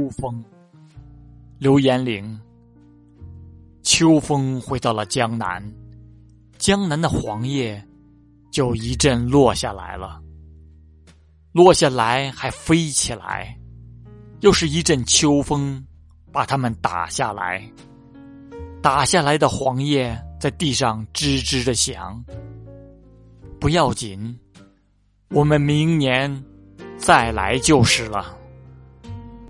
秋风，刘延龄。秋风回到了江南，江南的黄叶就一阵落下来了。落下来还飞起来，又是一阵秋风把它们打下来。打下来的黄叶在地上吱吱的响。不要紧，我们明年再来就是了。